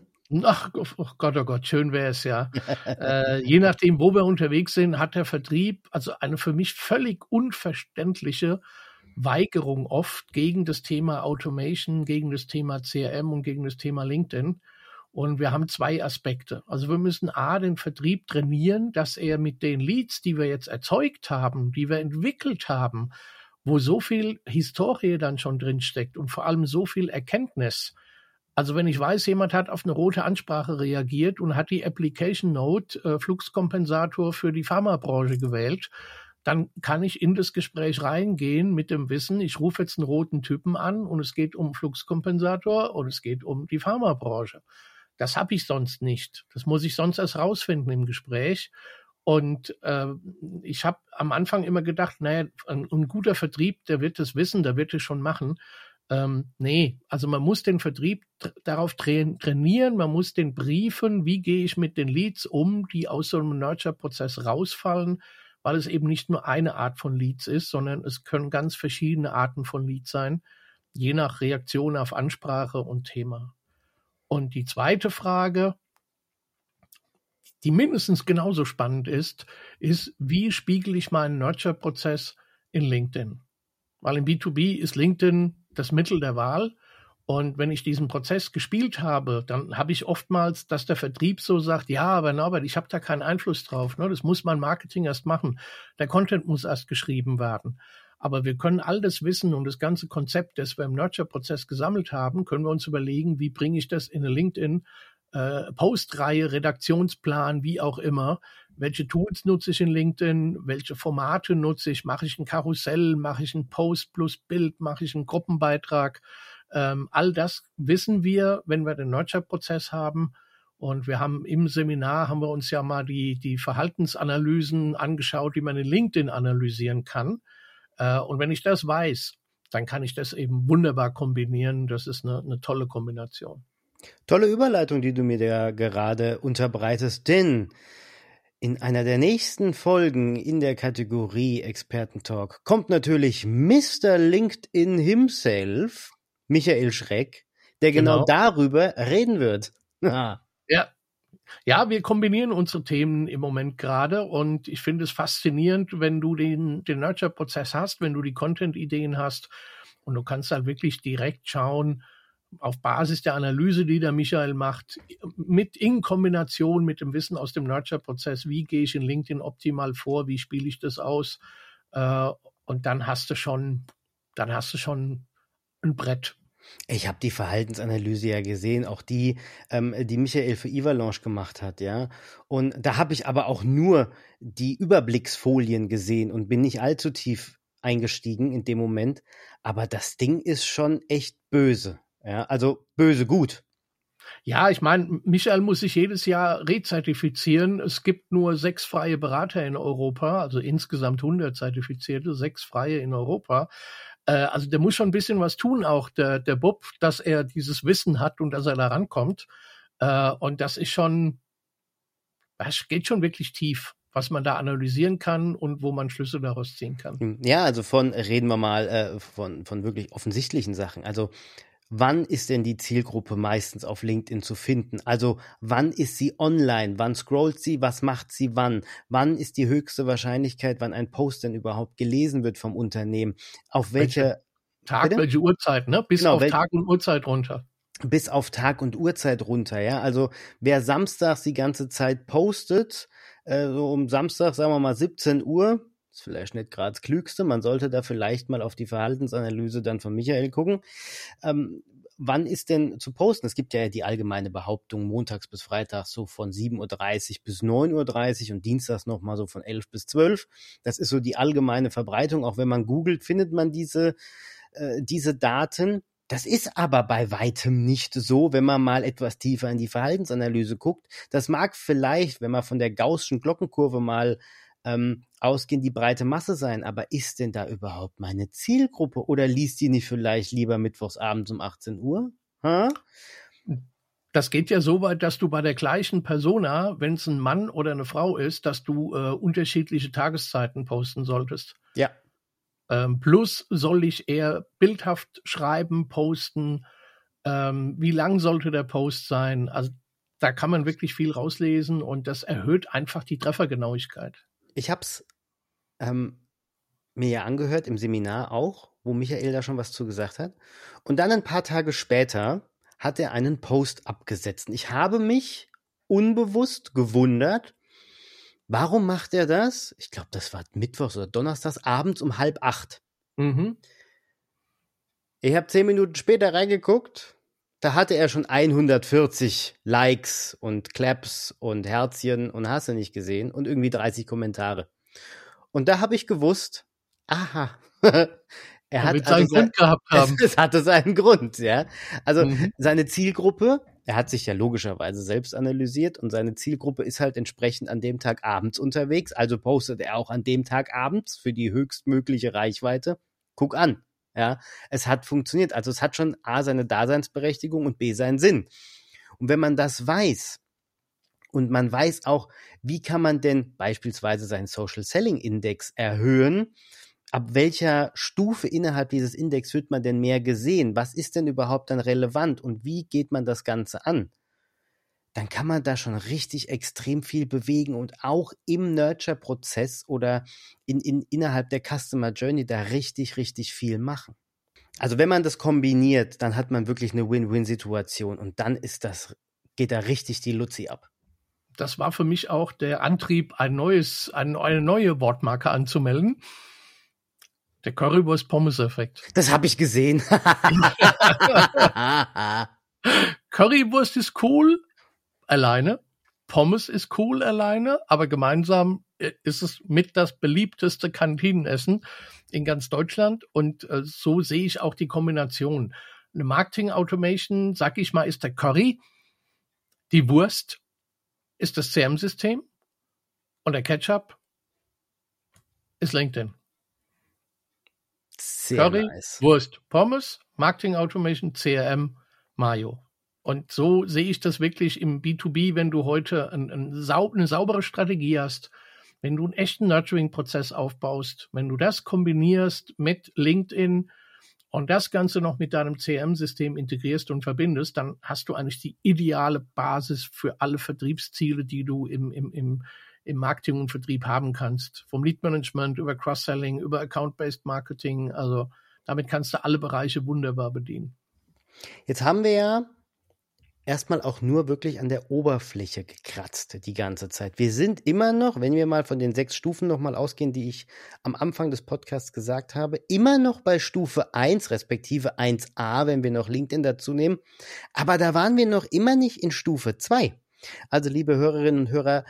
Ach oh Gott, oh Gott, schön wäre es ja. <laughs> äh, je nachdem, wo wir unterwegs sind, hat der Vertrieb also eine für mich völlig unverständliche Weigerung oft gegen das Thema Automation, gegen das Thema CRM und gegen das Thema LinkedIn. Und wir haben zwei Aspekte. Also wir müssen A, den Vertrieb trainieren, dass er mit den Leads, die wir jetzt erzeugt haben, die wir entwickelt haben, wo so viel Historie dann schon drin steckt und vor allem so viel Erkenntnis. Also wenn ich weiß, jemand hat auf eine rote Ansprache reagiert und hat die Application Note äh, Fluxkompensator für die Pharmabranche gewählt, dann kann ich in das Gespräch reingehen mit dem Wissen, ich rufe jetzt einen roten Typen an und es geht um Fluxkompensator und es geht um die Pharmabranche. Das habe ich sonst nicht. Das muss ich sonst erst rausfinden im Gespräch. Und äh, ich habe am Anfang immer gedacht, naja, ein, ein, guter Vertrieb, der wird das wissen, der wird es schon machen. Ähm, nee, also man muss den Vertrieb darauf tra trainieren, man muss den briefen, wie gehe ich mit den Leads um, die aus so einem Nurture-Prozess rausfallen, weil es eben nicht nur eine Art von Leads ist, sondern es können ganz verschiedene Arten von Leads sein, je nach Reaktion auf Ansprache und Thema. Und die zweite Frage, die mindestens genauso spannend ist, ist, wie spiegel ich meinen Nurture-Prozess in LinkedIn? Weil im B2B ist LinkedIn das Mittel der Wahl und wenn ich diesen Prozess gespielt habe, dann habe ich oftmals, dass der Vertrieb so sagt, ja, aber Norbert, ich habe da keinen Einfluss drauf. Ne? Das muss mein Marketing erst machen. Der Content muss erst geschrieben werden. Aber wir können all das Wissen und das ganze Konzept, das wir im Nurture-Prozess gesammelt haben, können wir uns überlegen, wie bringe ich das in eine LinkedIn äh, Postreihe, Redaktionsplan, wie auch immer. Welche Tools nutze ich in LinkedIn? Welche Formate nutze ich? Mache ich ein Karussell? Mache ich ein Post plus Bild? Mache ich einen Gruppenbeitrag? Ähm, all das wissen wir, wenn wir den Nurture-Prozess haben. Und wir haben im Seminar haben wir uns ja mal die, die Verhaltensanalysen angeschaut, die man in LinkedIn analysieren kann. Äh, und wenn ich das weiß, dann kann ich das eben wunderbar kombinieren. Das ist eine, eine tolle Kombination. Tolle Überleitung, die du mir da gerade unterbreitest, denn in einer der nächsten Folgen in der Kategorie Expertentalk kommt natürlich Mr. LinkedIn himself Michael Schreck, der genau, genau darüber reden wird. <laughs> Ah. Ja. Ja, wir kombinieren unsere Themen im Moment gerade und ich finde es faszinierend, wenn du den, den Nurture-Prozess hast, wenn du die Content-Ideen hast und du kannst halt wirklich direkt schauen, auf Basis der Analyse, die der Michael macht, mit in Kombination mit dem Wissen aus dem Nurture-Prozess, wie gehe ich in LinkedIn optimal vor, wie spiele ich das aus, äh, und dann hast du schon, dann hast du schon ein Brett. Ich habe die Verhaltensanalyse ja gesehen, auch die, ähm, die Michael für Ivalanche gemacht hat, ja. Und da habe ich aber auch nur die Überblicksfolien gesehen und bin nicht allzu tief eingestiegen in dem Moment. Aber das Ding ist schon echt böse, ja. Also böse gut. Ja, ich meine, Michael muss sich jedes Jahr rezertifizieren. Es gibt nur sechs freie Berater in Europa, also insgesamt 100 zertifizierte, sechs freie in Europa. Äh, also der muss schon ein bisschen was tun, auch der, der Bub, dass er dieses Wissen hat und dass er da rankommt. Äh, und das ist schon, das geht schon wirklich tief was man da analysieren kann und wo man Schlüsse daraus ziehen kann. Hm, ja, also von, reden wir mal äh, von, von wirklich offensichtlichen Sachen. Also wann ist denn die Zielgruppe meistens auf LinkedIn zu finden? Also wann ist sie online? Wann scrollt sie? Was macht sie wann? Wann ist die höchste Wahrscheinlichkeit, wann ein Post denn überhaupt gelesen wird vom Unternehmen? Auf welche, welche Tag, bitte? welche Uhrzeit, ne? Bis genau, auf Tag und Uhrzeit runter. Bis auf Tag und Uhrzeit runter, ja. Also wer samstags die ganze Zeit postet, äh, so um Samstag, sagen wir mal 17 Uhr, Ist vielleicht nicht gerade das Klügste. Man sollte da vielleicht mal auf die Verhaltensanalyse dann von Michael gucken. Ähm, wann ist denn zu posten? Es gibt ja die allgemeine Behauptung, montags bis freitags so von 7.30 Uhr bis 9.30 Uhr und dienstags nochmal so von 11 bis 12. Das ist so die allgemeine Verbreitung. Auch wenn man googelt, findet man diese, äh, diese Daten. Das ist aber bei weitem nicht so, wenn man mal etwas tiefer in die Verhaltensanalyse guckt. Das mag vielleicht, wenn man von der Gaußschen Glockenkurve mal ähm, ausgehen, die breite Masse sein, aber ist denn da überhaupt meine Zielgruppe oder liest die nicht vielleicht lieber mittwochs abends um 18 Uhr? Ha? Das geht ja so weit, dass du bei der gleichen Persona, wenn es ein Mann oder eine Frau ist, dass du äh, unterschiedliche Tageszeiten posten solltest. Ja, ähm, plus soll ich eher bildhaft schreiben, posten? Ähm, wie lang sollte der Post sein? Also da kann man wirklich viel rauslesen und das erhöht einfach die Treffergenauigkeit. Ich habe es ähm, mir ja angehört im Seminar auch, wo Michael da schon was zu gesagt hat. Und dann ein paar Tage später hat er einen Post abgesetzt. Ich habe mich unbewusst gewundert, Warum macht er das? Ich glaube, das war Mittwochs oder Donnerstags abends um halb acht. Mhm. Ich habe zehn Minuten später reingeguckt. Da hatte er schon 140 Likes und Claps und Herzchen und hast du nicht gesehen und irgendwie 30 Kommentare. Und da habe ich gewusst, aha, <laughs> er hat also seinen Grund gehabt haben. Es, <laughs> es hatte seinen Grund, ja. Also mhm. seine Zielgruppe er hat sich ja logischerweise selbst analysiert und seine Zielgruppe ist halt entsprechend an dem Tag abends unterwegs. Also postet er auch an dem Tag abends für die höchstmögliche Reichweite. Guck an. Ja, es hat funktioniert. Also es hat schon A seine Daseinsberechtigung und B seinen Sinn. Und wenn man das weiß und man weiß auch, wie kann man denn beispielsweise seinen Social Selling Index erhöhen, ab welcher Stufe innerhalb dieses Index wird man denn mehr gesehen? Was ist denn überhaupt dann relevant und wie geht man das Ganze an? Dann kann man da schon richtig extrem viel bewegen und auch im Nurture-Prozess oder in, in, innerhalb der Customer Journey da richtig, richtig viel machen. Also wenn man das kombiniert, dann hat man wirklich eine Win-Win-Situation und dann ist das, geht da richtig die Luzi ab. Das war für mich auch der Antrieb, ein neues, eine neue Wortmarke anzumelden der Currywurst-Pommes-Effekt. Das habe ich gesehen. <laughs> <laughs> Currywurst ist cool alleine. Pommes ist cool alleine, aber gemeinsam äh, ist es mit das beliebteste Kantinenessen in ganz Deutschland und äh, so sehe ich auch die Kombination. Eine Marketing Automation, sag ich mal, ist der Curry, die Wurst ist das CM-System und der Ketchup ist LinkedIn. Sehr Curry, nice. Wurst, Pommes, Marketing Automation, CRM, Mayo. Und so sehe ich das wirklich im B2B, wenn du heute ein, ein sau eine saubere Strategie hast, wenn du einen echten Nurturing-Prozess aufbaust, wenn du das kombinierst mit LinkedIn und das Ganze noch mit deinem CRM-System integrierst und verbindest, dann hast du eigentlich die ideale Basis für alle Vertriebsziele, die du im, im, im im Marketing und Vertrieb haben kannst. Vom Lead Management über Cross-Selling, über Account-Based Marketing. Also damit kannst du alle Bereiche wunderbar bedienen. Jetzt haben wir ja erstmal auch nur wirklich an der Oberfläche gekratzt die ganze Zeit. Wir sind immer noch, wenn wir mal von den sechs Stufen nochmal ausgehen, die ich am Anfang des Podcasts gesagt habe, immer noch bei Stufe 1, respektive 1a, wenn wir noch LinkedIn dazu nehmen. Aber da waren wir noch immer nicht in Stufe 2. Also liebe Hörerinnen und Hörer,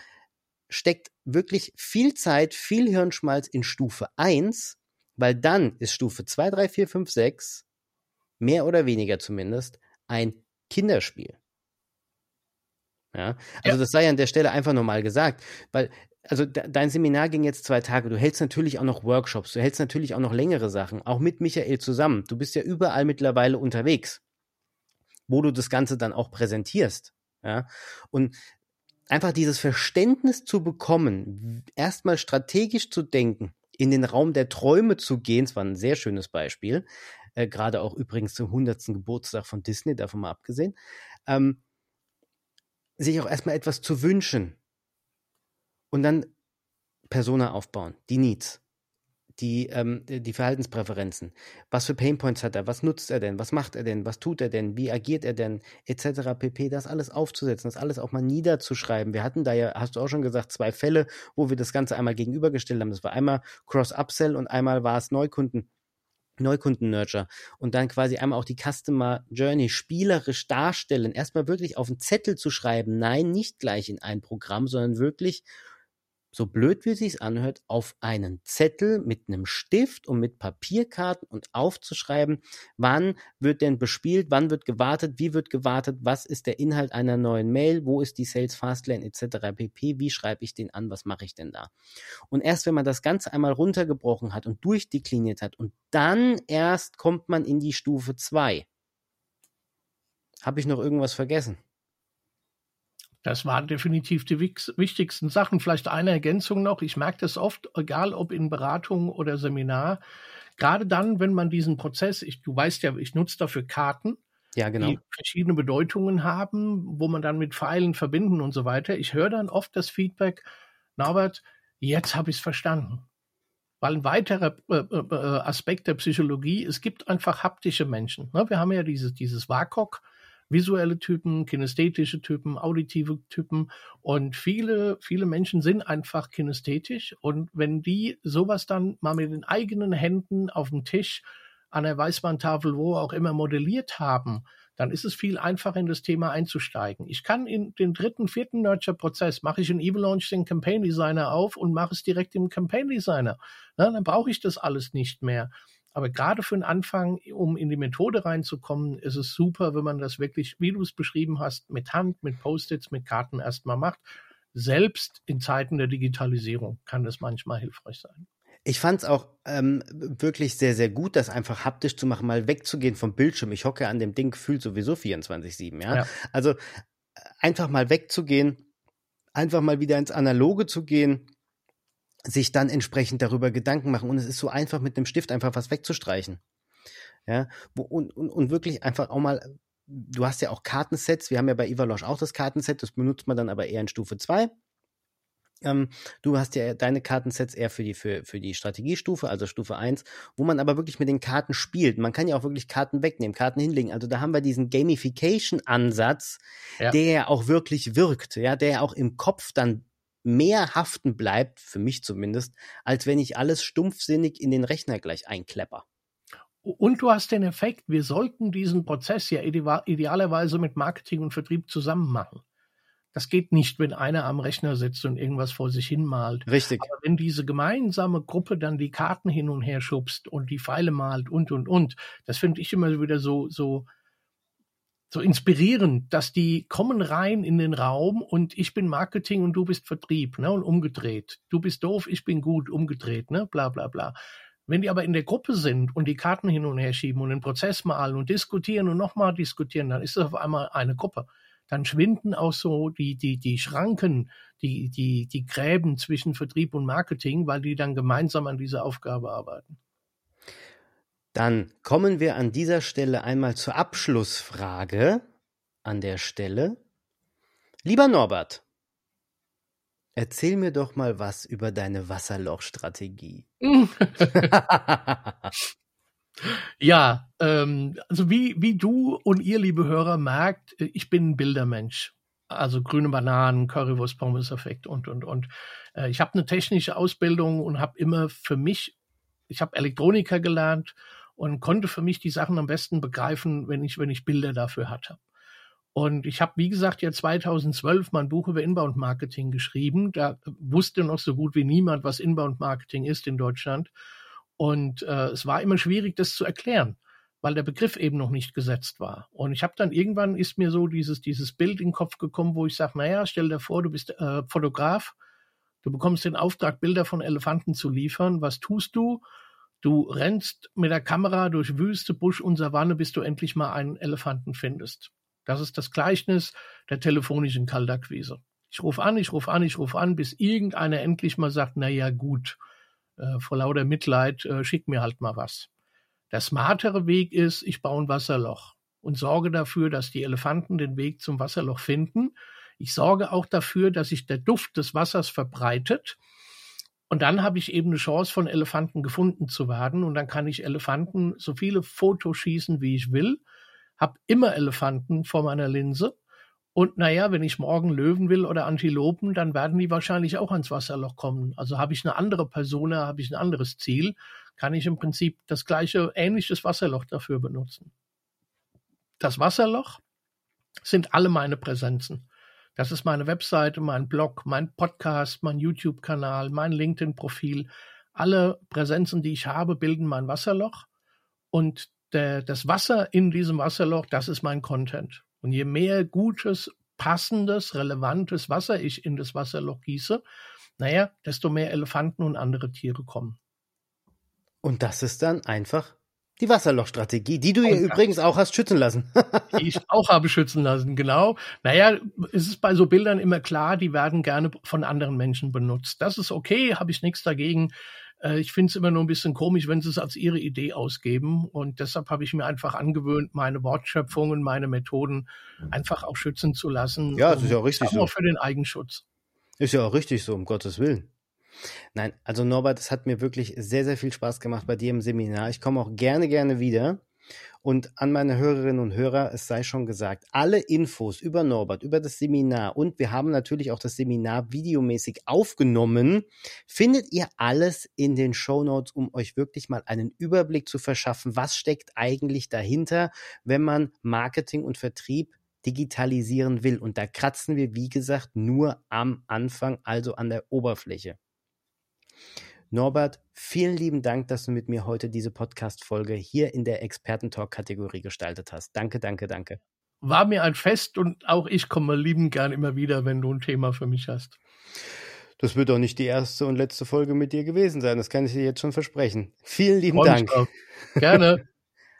steckt wirklich viel Zeit, viel Hirnschmalz in Stufe 1, weil dann ist Stufe 2, 3, 4, 5, 6, mehr oder weniger zumindest, ein Kinderspiel. Ja, also ja. das sei an der Stelle einfach nochmal gesagt, weil also dein Seminar ging jetzt zwei Tage. Du hältst natürlich auch noch Workshops, du hältst natürlich auch noch längere Sachen, auch mit Michael zusammen. Du bist ja überall mittlerweile unterwegs, wo du das Ganze dann auch präsentierst. Ja, und einfach dieses Verständnis zu bekommen, erstmal strategisch zu denken, in den Raum der Träume zu gehen, das war ein sehr schönes Beispiel, äh, gerade auch übrigens zum 100. Geburtstag von Disney, davon mal abgesehen, ähm, sich auch erstmal etwas zu wünschen und dann Persona aufbauen, die Needs. die, ähm, die Verhaltenspräferenzen. Was für Painpoints hat er? Was nutzt er denn? Was macht er denn? Was tut er denn? Wie agiert er denn? Etc. pp. Das alles aufzusetzen, das alles auch mal niederzuschreiben. Wir hatten da ja, hast du auch schon gesagt, zwei Fälle, wo wir das Ganze einmal gegenübergestellt haben. Das war einmal Cross-Upsell und einmal war es Neukunden. Neukunden-Nurture und dann quasi einmal auch die Customer Journey spielerisch darstellen, erstmal wirklich auf einen Zettel zu schreiben, nein, nicht gleich in ein Programm, sondern wirklich so blöd wie es sich anhört, auf einen Zettel mit einem Stift und mit Papierkarten und aufzuschreiben, wann wird denn bespielt, wann wird gewartet, wie wird gewartet, was ist der Inhalt einer neuen Mail, wo ist die Sales Fastlane etc. pp, wie schreibe ich den an, was mache ich denn da? Und erst wenn man das Ganze einmal runtergebrochen hat und durchdekliniert hat und dann erst kommt man in die Stufe 2. Habe ich noch irgendwas vergessen? Das waren definitiv die wichtigsten Sachen. Vielleicht eine Ergänzung noch. Ich merke das oft, egal ob in Beratung oder Seminar. Gerade dann, wenn man diesen Prozess, ich, du weißt ja, ich nutze dafür Karten, ja, genau. die verschiedene Bedeutungen haben, wo man dann mit Pfeilen verbinden und so weiter. Ich höre dann oft das Feedback, Norbert, jetzt habe ich es verstanden. Weil ein weiterer äh, äh, äh, Aspekt der Psychologie, es gibt einfach haptische Menschen. Ne? Wir haben ja dieses, dieses WAKOK, visuelle Typen, kinästhetische Typen, auditive Typen und viele, viele Menschen sind einfach kinästhetisch und wenn die sowas dann mal mit den eigenen Händen auf dem Tisch an der Weißwandtafel, wo auch immer modelliert haben, dann ist es viel einfacher, in das Thema einzusteigen. Ich kann in den dritten, vierten Nurture-Prozess, mache ich in Evil den Campaign Designer auf und mache es direkt im Campaign Designer. Na, dann brauche ich das alles nicht mehr. Aber gerade für den Anfang, um in die Methode reinzukommen, ist es super, wenn man das wirklich, wie du es beschrieben hast, mit Hand, mit Post-its, mit Karten erstmal macht. Selbst in Zeiten der Digitalisierung kann das manchmal hilfreich sein. Ich fand es auch ähm, wirklich sehr, sehr gut, das einfach haptisch zu machen, mal wegzugehen vom Bildschirm. Ich hocke an dem Ding gefühlt sowieso 24-7, ja? ja. Also äh, einfach mal wegzugehen, einfach mal wieder ins Analoge zu gehen sich dann entsprechend darüber Gedanken machen. Und es ist so einfach, mit einem Stift einfach was wegzustreichen. Ja, und, und, und wirklich einfach auch mal, du hast ja auch Kartensets, wir haben ja bei Ivalosh auch das Kartenset, das benutzt man dann aber eher in Stufe 2. Ähm, du hast ja deine Kartensets eher für die, für, für die Strategiestufe, also Stufe 1, wo man aber wirklich mit den Karten spielt. Man kann ja auch wirklich Karten wegnehmen, Karten hinlegen. Also da haben wir diesen Gamification-Ansatz, ja. der ja auch wirklich wirkt, ja, der ja auch im Kopf dann mehr haften bleibt, für mich zumindest, als wenn ich alles stumpfsinnig in den Rechner gleich einklepper. Und du hast den Effekt, wir sollten diesen Prozess ja idealerweise mit Marketing und Vertrieb zusammen machen. Das geht nicht, wenn einer am Rechner sitzt und irgendwas vor sich hin malt. Richtig. Aber wenn diese gemeinsame Gruppe dann die Karten hin und her schubst und die Pfeile malt und, und, und, das finde ich immer wieder so, so, so inspirierend, dass die kommen rein in den Raum und ich bin Marketing und du bist Vertrieb, ne, und umgedreht. Du bist doof, ich bin gut, umgedreht, ne, bla, bla, bla. Wenn die aber in der Gruppe sind und die Karten hin und her schieben und den Prozess malen und diskutieren und nochmal diskutieren, dann ist es auf einmal eine Gruppe. Dann schwinden auch so die, die, die Schranken, die, die, die Gräben zwischen Vertrieb und Marketing, weil die dann gemeinsam an dieser Aufgabe arbeiten. Dann kommen wir an dieser Stelle einmal zur Abschlussfrage an der Stelle. Lieber Norbert, erzähl mir doch mal was über deine Wasserlochstrategie. <laughs> ja, ähm, also wie, wie du und ihr, liebe Hörer, merkt, ich bin ein Bildermensch. Also grüne Bananen, Currywurst, Pommes-Effekt und, und, und. Äh, ich habe eine technische Ausbildung und habe immer für mich, ich habe Elektroniker gelernt und konnte für mich die Sachen am besten begreifen, wenn ich, wenn ich Bilder dafür hatte. Und ich habe, wie gesagt, ja 2012 mein Buch über Inbound Marketing geschrieben. Da wusste noch so gut wie niemand, was Inbound Marketing ist in Deutschland. Und äh, es war immer schwierig, das zu erklären, weil der Begriff eben noch nicht gesetzt war. Und ich habe dann irgendwann ist mir so dieses, dieses Bild in den Kopf gekommen, wo ich sage, naja, stell dir vor, du bist äh, Fotograf, du bekommst den Auftrag, Bilder von Elefanten zu liefern. Was tust du? Du rennst mit der Kamera durch Wüste, Busch und Savanne, bis du endlich mal einen Elefanten findest. Das ist das Gleichnis der telefonischen Kaltakquise. Ich rufe an, ich rufe an, ich rufe an, bis irgendeiner endlich mal sagt, na ja, gut, äh, vor lauter Mitleid, äh, schick mir halt mal was. Der smartere Weg ist, ich baue ein Wasserloch und sorge dafür, dass die Elefanten den Weg zum Wasserloch finden. Ich sorge auch dafür, dass sich der Duft des Wassers verbreitet Und dann habe ich eben eine Chance, von Elefanten gefunden zu werden. Und dann kann ich Elefanten so viele Fotos schießen, wie ich will. Hab immer Elefanten vor meiner Linse. Und naja, wenn ich morgen Löwen will oder Antilopen, dann werden die wahrscheinlich auch ans Wasserloch kommen. Also habe ich eine andere Persona, habe ich ein anderes Ziel, kann ich im Prinzip das gleiche, ähnliches Wasserloch dafür benutzen. Das Wasserloch sind alle meine Präsenzen. Das ist meine Webseite, mein Blog, mein Podcast, mein YouTube-Kanal, mein LinkedIn-Profil. Alle Präsenzen, die ich habe, bilden mein Wasserloch. Und der, das Wasser in diesem Wasserloch, das ist mein Content. Und je mehr gutes, passendes, relevantes Wasser ich in das Wasserloch gieße, naja, desto mehr Elefanten und andere Tiere kommen. Und das ist dann einfach die Wasserlochstrategie, die du ja übrigens auch hast schützen lassen. <laughs> die ich auch habe schützen lassen, genau. Naja, es ist bei so Bildern immer klar, die werden gerne von anderen Menschen benutzt. Das ist okay, habe ich nichts dagegen. Äh, ich finde es immer nur ein bisschen komisch, wenn sie es als ihre Idee ausgeben. Und deshalb habe ich mir einfach angewöhnt, meine Wortschöpfungen, meine Methoden einfach auch schützen zu lassen. Ja, das ist ja auch richtig auch so. für den Eigenschutz. Ist ja auch richtig so, um Gottes Willen. Nein, also Norbert, es hat mir wirklich sehr, sehr viel Spaß gemacht bei dir im Seminar. Ich komme auch gerne, gerne wieder. Und an meine Hörerinnen und Hörer, es sei schon gesagt, alle Infos über Norbert, über das Seminar und wir haben natürlich auch das Seminar videomäßig aufgenommen, findet ihr alles in den Show Notes, um euch wirklich mal einen Überblick zu verschaffen, was steckt eigentlich dahinter, wenn man Marketing und Vertrieb digitalisieren will. Und da kratzen wir, wie gesagt, nur am Anfang, also an der Oberfläche. Norbert, vielen lieben Dank, dass du mit mir heute diese Podcast-Folge hier in der Expertentalk-Kategorie gestaltet hast. Danke, danke, danke. War mir ein Fest und auch ich komme lieben gern immer wieder, wenn du ein Thema für mich hast. Das wird doch nicht die erste und letzte Folge mit dir gewesen sein. Das kann ich dir jetzt schon versprechen. Vielen lieben Dank. Gerne. <laughs>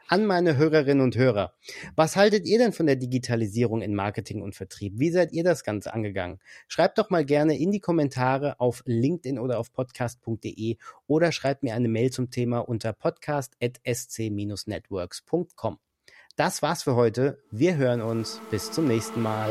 an meine Hörerinnen und Hörer. Was haltet ihr denn von der Digitalisierung in Marketing und Vertrieb? Wie seid ihr das Ganze angegangen? Schreibt doch mal gerne in die Kommentare auf LinkedIn oder auf podcast.de oder schreibt mir eine Mail zum Thema unter podcast.sc-networks.com. Das war's für heute. Wir hören uns. Bis zum nächsten Mal.